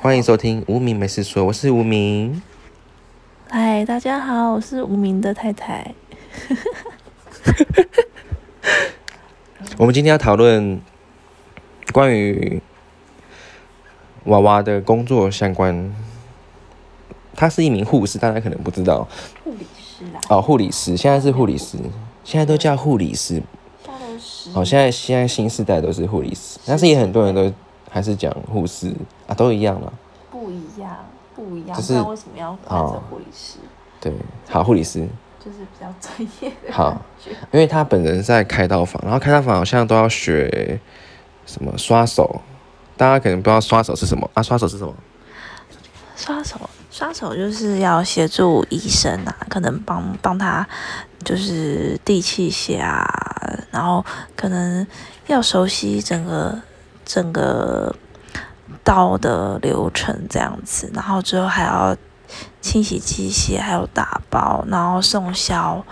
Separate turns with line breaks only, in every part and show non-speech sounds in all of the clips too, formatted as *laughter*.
欢迎收听无名没事说，我是无名。
嗨，大家好，我是无名的太太。
我们今天要讨论关于娃娃的工作相关。他是一名护士，大家可能不知道。
护理师啦。
哦，护理师，现在是护理师，现在都叫护理师。哦，现在现在新时代都是护理师，但是也很多人都还是讲护士啊，都一样了。
不一样，不一样。就是为什么要换成护理师？
对，好，护理师
就是比较专业。
好，因为他本人在开刀房，然后开刀房好像都要学什么刷手，大家可能不知道刷手是什么啊？刷手是什么？
刷手，刷手就是要协助医生啊，可能帮帮他就是递器械啊，然后可能要熟悉整个整个刀的流程这样子，然后之后还要清洗机械，还有打包，然后送销，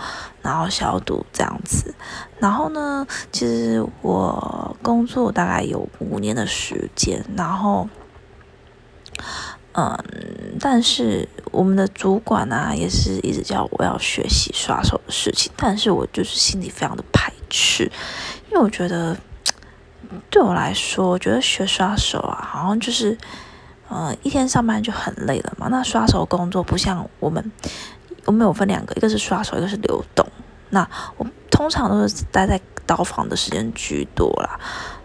然后消毒这样子。然后呢，其实我工作大概有五年的时间，然后。嗯，但是我们的主管啊，也是一直叫我要学习刷手的事情，但是我就是心里非常的排斥，因为我觉得对我来说，我觉得学刷手啊，好像就是，呃，一天上班就很累了嘛。那刷手工作不像我们，我们有分两个，一个是刷手，一个是流动。那我通常都是待在刀房的时间居多啦。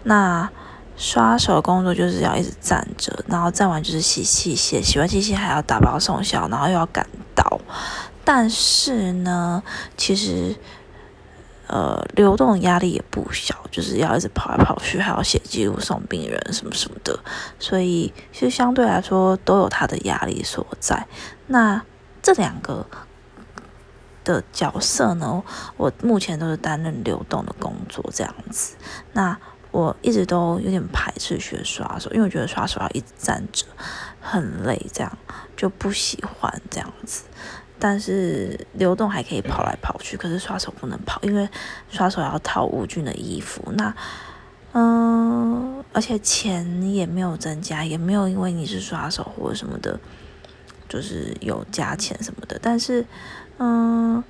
那刷手工作就是要一直站着，然后站完就是洗器械，洗完器械还要打包送销，然后又要赶刀。但是呢，其实呃流动压力也不小，就是要一直跑来跑去，还要写记录、送病人什么什么的，所以其实相对来说都有它的压力所在。那这两个的角色呢，我目前都是担任流动的工作这样子。那我一直都有点排斥学刷手，因为我觉得刷手要一直站着，很累，这样就不喜欢这样子。但是流动还可以跑来跑去，可是刷手不能跑，因为刷手要套无菌的衣服。那，嗯，而且钱也没有增加，也没有因为你是刷手或者什么的，就是有加钱什么的。但是，嗯，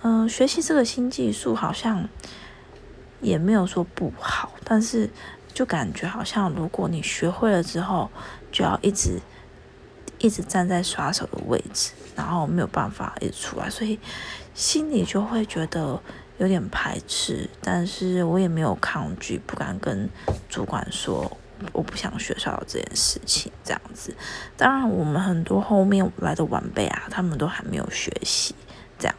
嗯，学习这个新技术好像。也没有说不好，但是就感觉好像如果你学会了之后，就要一直一直站在刷手的位置，然后没有办法一直出来，所以心里就会觉得有点排斥。但是我也没有抗拒，不敢跟主管说我不想学刷手这件事情。这样子，当然我们很多后面来的晚辈啊，他们都还没有学习，这样，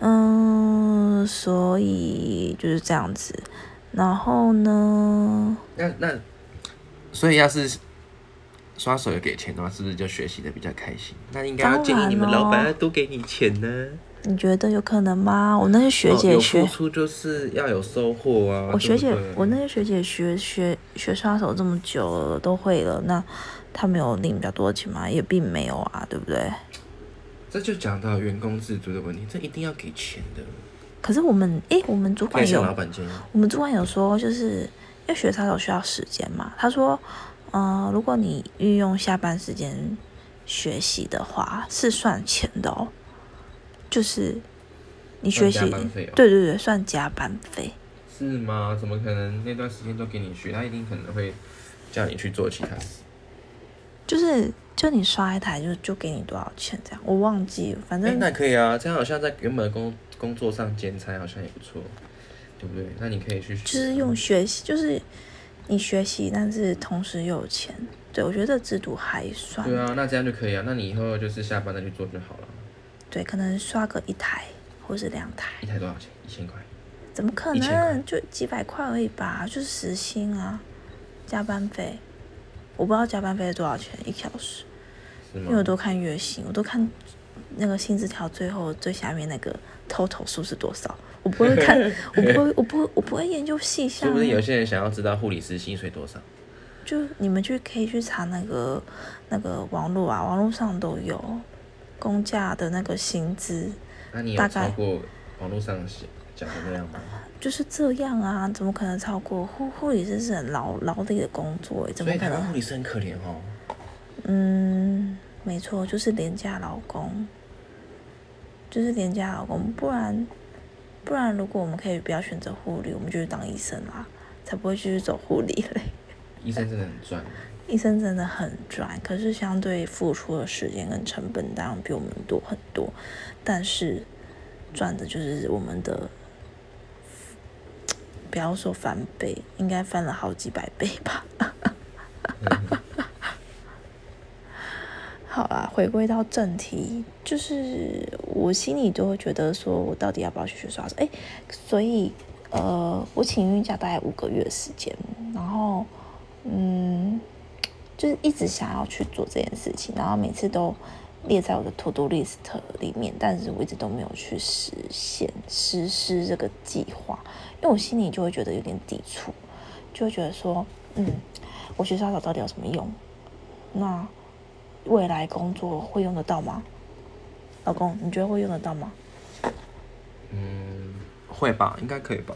嗯。所以就是这样子，然后呢？
那那，所以要是刷手有给钱的话，是不是就学习的比较开心？那应该要建议你们老板要多给你钱呢。
你觉得有可能吗？我那些学姐学
付出就是要有收获啊。
我学姐，我那些学姐学学学刷手这么久了，都会了，那他们有领比较多钱吗？也并没有啊，对不对？
这就讲到员工自主的问题，这一定要给钱的。
可是我们诶，我们主管有，我们主管有说，就是因为学刷手需要时间嘛。他说，嗯，如果你运用下班时间学习的话，是算钱的哦。就是你学习，对对对，算加班费。
是吗？怎么可能那段时间都给你学？他一定可能会叫你去做其他事。
就是，就你刷一台，就就给你多少钱这样？我忘记了，反正
那可以啊。这样好像在原本的工。工作上兼差好像也不错，对不对？那你可以去，
就是用学习，就是你学习，但是同时又有钱。对我觉得这制度还算。
对啊，那这样就可以啊。那你以后就是下班再去做就好了。
对，可能刷个一台或是两台。
一台多少钱？一千块？
怎么可能？就几百块而已吧，就是时薪啊，加班费。我不知道加班费是多少钱一小时，因为我都看月薪，我都看那个薪资条最后最下面那个。total 数是多少？我不会看，*laughs* 我不会，我不会，我不会研究细项。
是不是有些人想要知道护理师薪水多少？
就你们去可以去查那个那个网络啊，网络上都有工价的那个薪资。
那你有超过网络上讲的那样吗？
就是这样啊，怎么可能超过护护理师是很劳劳力的工作，怎么可能？
护理师很可怜哦。
嗯，没错，就是廉价劳工，就是廉价劳工，不然不然，如果我们可以不要选择护理，我们就去当医生啦，才不会继续走护理嘞。
医生真的很赚。*laughs*
医生真的很赚，可是相对付出的时间跟成本当然比我们多很多，但是赚的就是我们的，不要说翻倍，应该翻了好几百倍吧。*laughs* 好啦，回归到正题，就是我心里就会觉得说，我到底要不要去学刷手？哎，所以呃，我请孕假大概五个月时间，然后嗯。就是一直想要去做这件事情，然后每次都列在我的 to do list 里面，但是我一直都没有去实现实施这个计划，因为我心里就会觉得有点抵触，就会觉得说，嗯，我学刷手到底有什么用？那未来工作会用得到吗？老公，你觉得会用得到吗？
嗯，会吧，应该可以吧。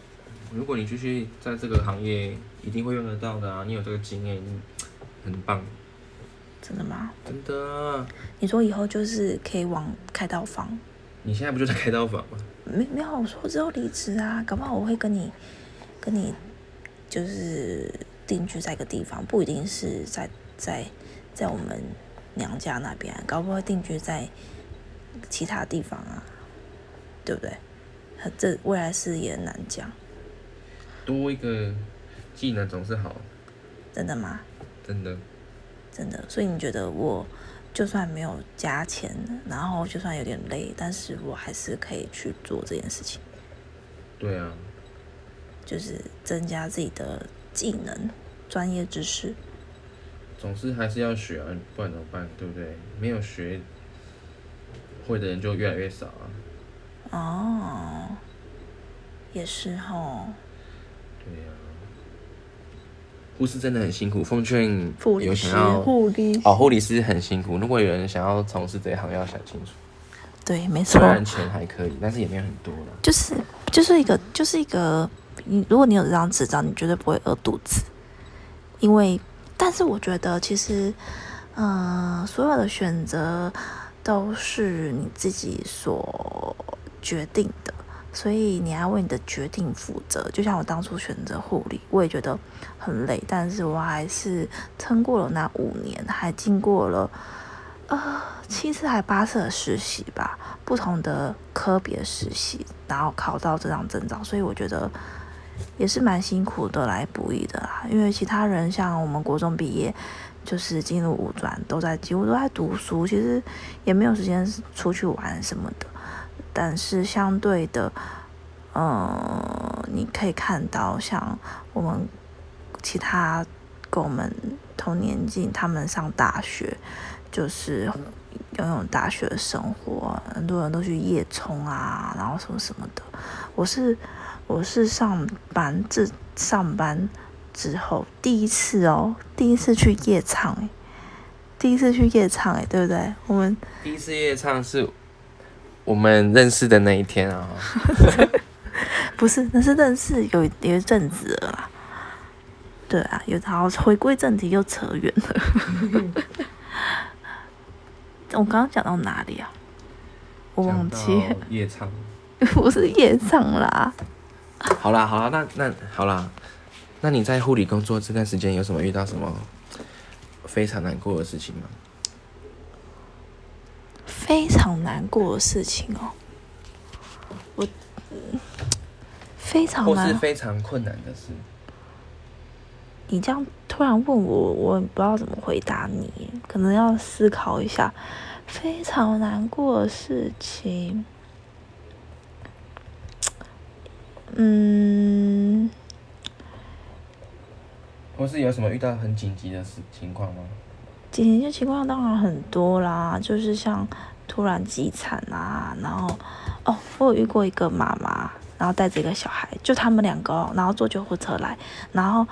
如果你继续在这个行业，一定会用得到的啊，你有这个经验。很棒，
真的吗？
真的。
你说以后就是可以往开刀房？
你现在不就在开刀房吗？
没没有，我说之后离职啊，搞不好我会跟你跟你就是定居在一个地方，不一定是在在在我们娘家那边，搞不好定居在其他地方啊，对不对？这未来事业难讲。
多一个技能总是好。
真的吗？
真的，
真的，所以你觉得我就算没有加钱，然后就算有点累，但是我还是可以去做这件事情。
对啊，
就是增加自己的技能、专业知识。
总是还是要学啊，不然怎么办？对不对？没有学会的人就越来越少啊。
哦，也是哈。
对呀。护士真的很辛苦，奉劝有想
要
哦，护理师很辛苦。如果有人想要从事这一行，要想清楚。
对，没错。
虽然钱还可以，但是也没有很多了。
就是就是一个就是一个，你如果你有这张执照，你绝对不会饿肚子。因为，但是我觉得其实，嗯，所有的选择都是你自己所决定的。所以你要为你的决定负责，就像我当初选择护理，我也觉得很累，但是我还是撑过了那五年，还经过了呃七次还八次的实习吧，不同的科别实习，然后考到这张证照，所以我觉得也是蛮辛苦的来不易的啦。因为其他人像我们国中毕业就是进入五专，都在几乎都在读书，其实也没有时间出去玩什么的。但是相对的，呃，你可以看到，像我们其他跟我们同年纪，他们上大学，就是拥有大学的生活，很多人都去夜冲啊，然后什么什么的。我是我是上班自上班之后第一次哦，第一次去夜唱，第一次去夜唱，哎，对不对？我们
第一次夜唱是。我们认识的那一天啊，*laughs*
不是，那是认识有有一阵子了啦。对啊，有然后回归正题又扯远了。*laughs* 我刚刚讲到哪里啊？我忘记。
夜唱。*laughs*
不是夜唱啦。*laughs*
好啦，好啦，那那好啦，那你在护理工作这段时间有什么遇到什么非常难过的事情吗？
非常难过的事情哦，我非常
或是非常困难的事。
你这样突然问我，我不知道怎么回答你，可能要思考一下。非常难过的事情，嗯，
或是有什么遇到很紧急的事情况吗？
紧急情况当然很多啦，就是像。突然急产啊，然后哦，我有遇过一个妈妈，然后带着一个小孩，就他们两个，然后坐救护车来，然后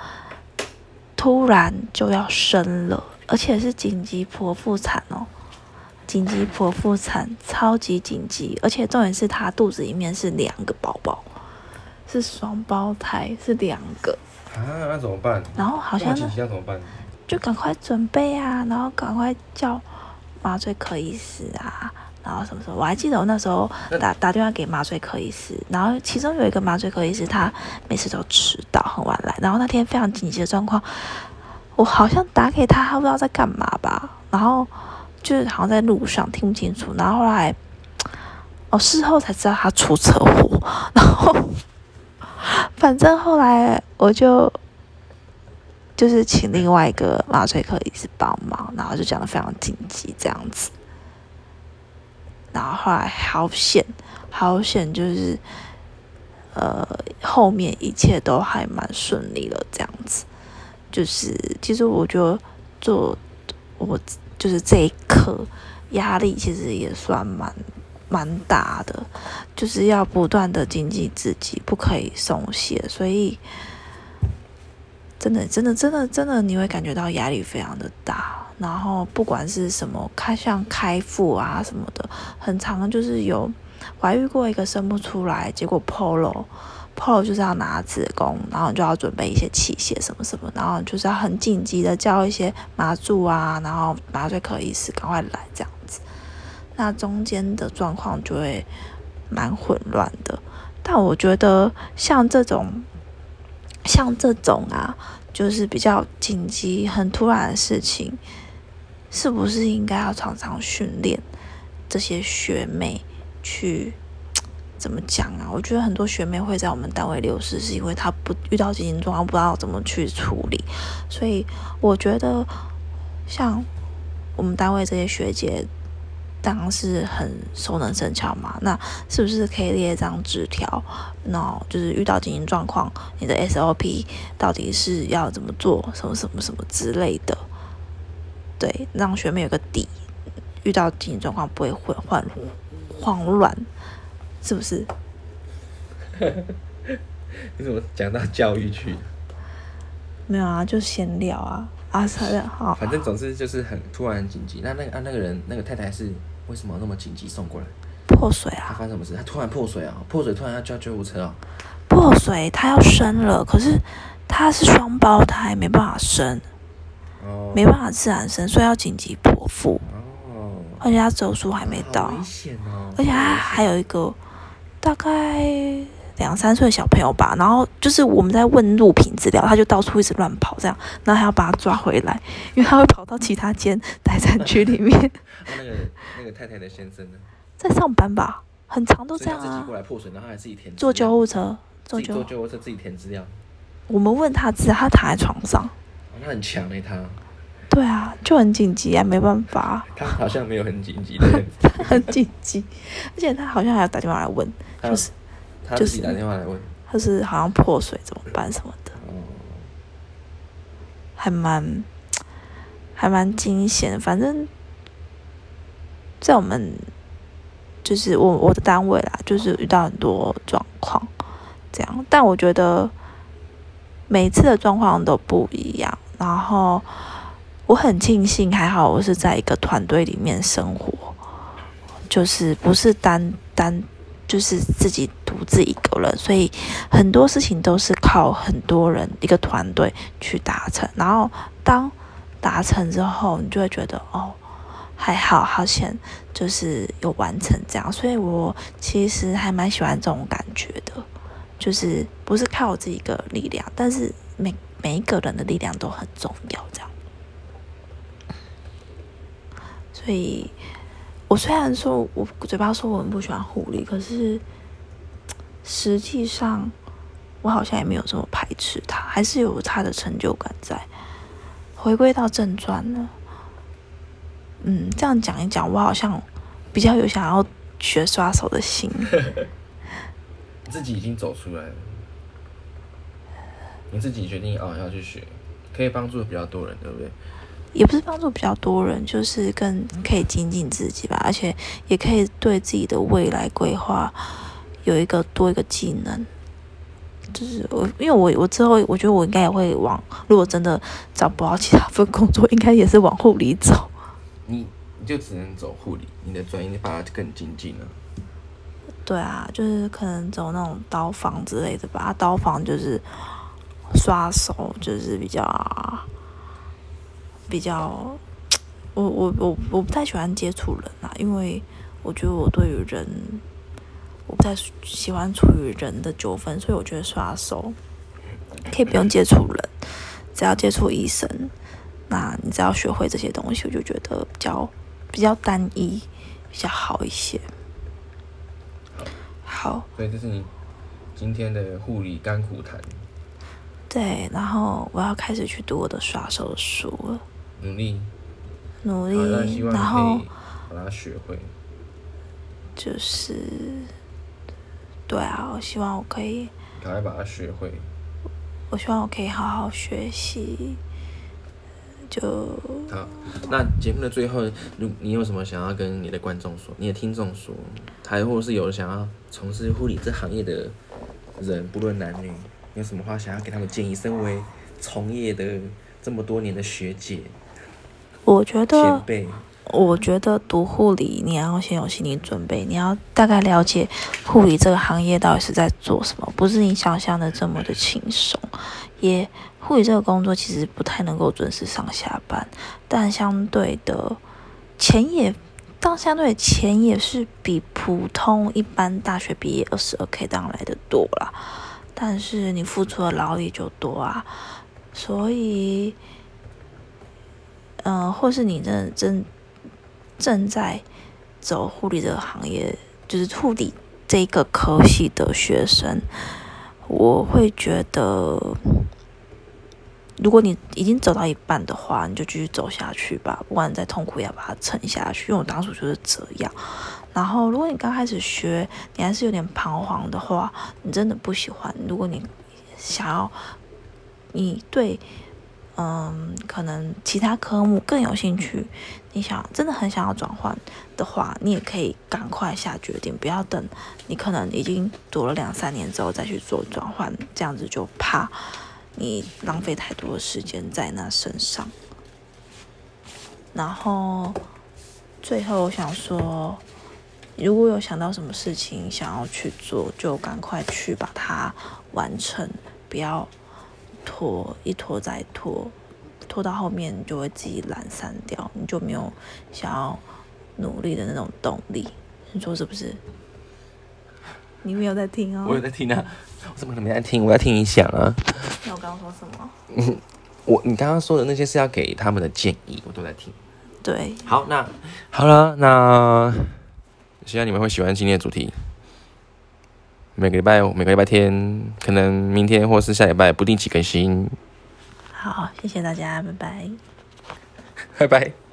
突然就要生了，而且是紧急剖腹产哦，紧急剖腹产，超级紧急，而且重点是她肚子里面是两个宝宝，是双胞胎，是两个，
啊，那怎么办？
然后好像？就赶快准备啊，然后赶快叫麻醉科医师啊，然后什么时候？我还记得我那时候打打电话给麻醉科医师，然后其中有一个麻醉科医师，他每次都迟到很晚来，然后那天非常紧急的状况，我好像打给他，他不知道在干嘛吧，然后就是好像在路上听不清楚，然后后来哦事后才知道他出车祸，然后 *laughs* 反正后来我就。就是请另外一个麻醉科医师帮忙，然后就讲的非常紧急这样子，然后后来好险，好险，就是呃后面一切都还蛮顺利的这样子，就是其实我觉得做我就是这一刻压力其实也算蛮蛮大的，就是要不断的精进自己，不可以松懈，所以。真的，真的，真的，真的，你会感觉到压力非常的大。然后不管是什么开像开腹啊什么的，很长就是有，怀孕过一个生不出来，结果 polo polo 就是要拿子宫，然后就要准备一些器械什么什么，然后就是要很紧急的叫一些麻醉啊，然后麻醉科医师赶快来这样。那中间的状况就会蛮混乱的，但我觉得像这种。像这种啊，就是比较紧急、很突然的事情，是不是应该要常常训练这些学妹去怎么讲啊？我觉得很多学妹会在我们单位流失，是因为她不遇到紧急状况，不知道怎么去处理。所以我觉得，像我们单位这些学姐。当然是很熟能生巧嘛，那是不是可以列一张纸条？那就是遇到紧急状况，你的 SOP 到底是要怎么做，什么什么什么之类的？对，让学妹有个底，遇到紧急状况不会混乱慌乱，是不是？*laughs*
你怎么讲到教育去？
没有啊，就闲聊啊啊，好，
反正总之就是很突然紧急。那那啊那个人那个太太是。为什么那么紧急送过来？
破水啊！
他发生什么事？他突然破水啊！破水突然要叫救护车啊！
破水，他要生了，可是他是双胞胎，没办法生，哦，没办法自然生，所以要紧急剖腹。哦，而且他周数还没到，
危险哦！
而且他还有一个大概两三岁的小朋友吧，然后就是我们在问录屏资料，他就到处一直乱跑，这样，然后还要把他抓回来，因为他会跑到其他间待产区里面。*laughs*
那个那个太太的先生呢？
在上班吧，很长都这样
啊。自己过来破损，然后还自己填。
坐救护车，
坐救护车自己填资料。
我们问他资，他躺在床上。
他很强哎，他。
对啊，就很紧急啊，没办法。
他好像没有很紧急的。*laughs*
很紧急，而且他好像还要打电话来问，就是
他自己打电话来问，
他是好像破水怎么办什么的。哦。还蛮还蛮惊险，反正。在我们就是我我的单位啦，就是遇到很多状况，这样。但我觉得每次的状况都不一样。然后我很庆幸，还好我是在一个团队里面生活，就是不是单单就是自己独自一个人，所以很多事情都是靠很多人一个团队去达成。然后当达成之后，你就会觉得哦。还好，好险，就是有完成这样，所以我其实还蛮喜欢这种感觉的，就是不是靠我自己一个力量，但是每每一个人的力量都很重要，这样。所以，我虽然说我嘴巴说我很不喜欢护理，可是实际上我好像也没有这么排斥他，还是有他的成就感在。回归到正传了。嗯，这样讲一讲，我好像比较有想要学刷手的心。*laughs*
自己已经走出来了，你自己决定哦要去学，可以帮助比较多人，对不对？
也不是帮助比较多人，就是更可以精进自己吧，而且也可以对自己的未来规划有一个多一个技能。就是我，因为我我之后我觉得我应该也会往，如果真的找不到其他份工作，应该也是往护理走。
你你就只能走护理，你的专业你把它更精进了。
对啊，就是可能走那种刀房之类的吧。刀房就是刷手，就是比较比较，我我我我不太喜欢接触人啊，因为我觉得我对于人，我不太喜欢处于人的纠纷，所以我觉得刷手可以不用接触人，只要接触医生，那你只要学会这些东西，我就觉得比较比较单一，比较好一些。好，
所以这是你今天的护理甘苦谈。
对，然后我要开始去读我的刷手的书了。
努力，
努力，然后
把它学会。
就是，对啊，我希望我可以
赶快把它学会。
我希望我可以好好学习。就
好，那节目的最后，如你有什么想要跟你的观众说，你的听众说，还或者是有想要从事护理这行业的人，不论男女，有什么话想要给他们建议？身为从业的这么多年的学姐，
我觉得
前辈，
我觉得读护理你要先有心理准备，你要大概了解护理这个行业到底是在做什么，不是你想象的这么的轻松，也。护理这个工作其实不太能够准时上下班，但相对的钱也，当相对的钱也是比普通一般大学毕业二十二 k 当来的多啦。但是你付出的劳力就多啊，所以，嗯，或是你正正正在走护理这个行业，就是护理这个科系的学生，我会觉得。如果你已经走到一半的话，你就继续走下去吧，不管再痛苦，也要把它撑下去。因为我当初就是这样。然后，如果你刚开始学，你还是有点彷徨的话，你真的不喜欢。如果你想要，你对，嗯，可能其他科目更有兴趣，你想真的很想要转换的话，你也可以赶快下决定，不要等你可能已经读了两三年之后再去做转换，这样子就怕。你浪费太多的时间在那身上，然后最后我想说，如果有想到什么事情想要去做，就赶快去把它完成，不要拖，一拖再拖，拖到后面就会自己懒散掉，你就没有想要努力的那种动力。你说是不是？你没有在听哦。
我有在听啊。我怎么可能没在听？我在听你讲啊。
那我刚刚说什么？*laughs* 嗯，
我你刚刚说的那些是要给他们的建议，我都在听。
对。
好，那好了，那希望你们会喜欢今天的主题。每个礼拜，每个礼拜天，可能明天或是下礼拜不定期更新。
好，谢谢大家，拜拜。
拜拜。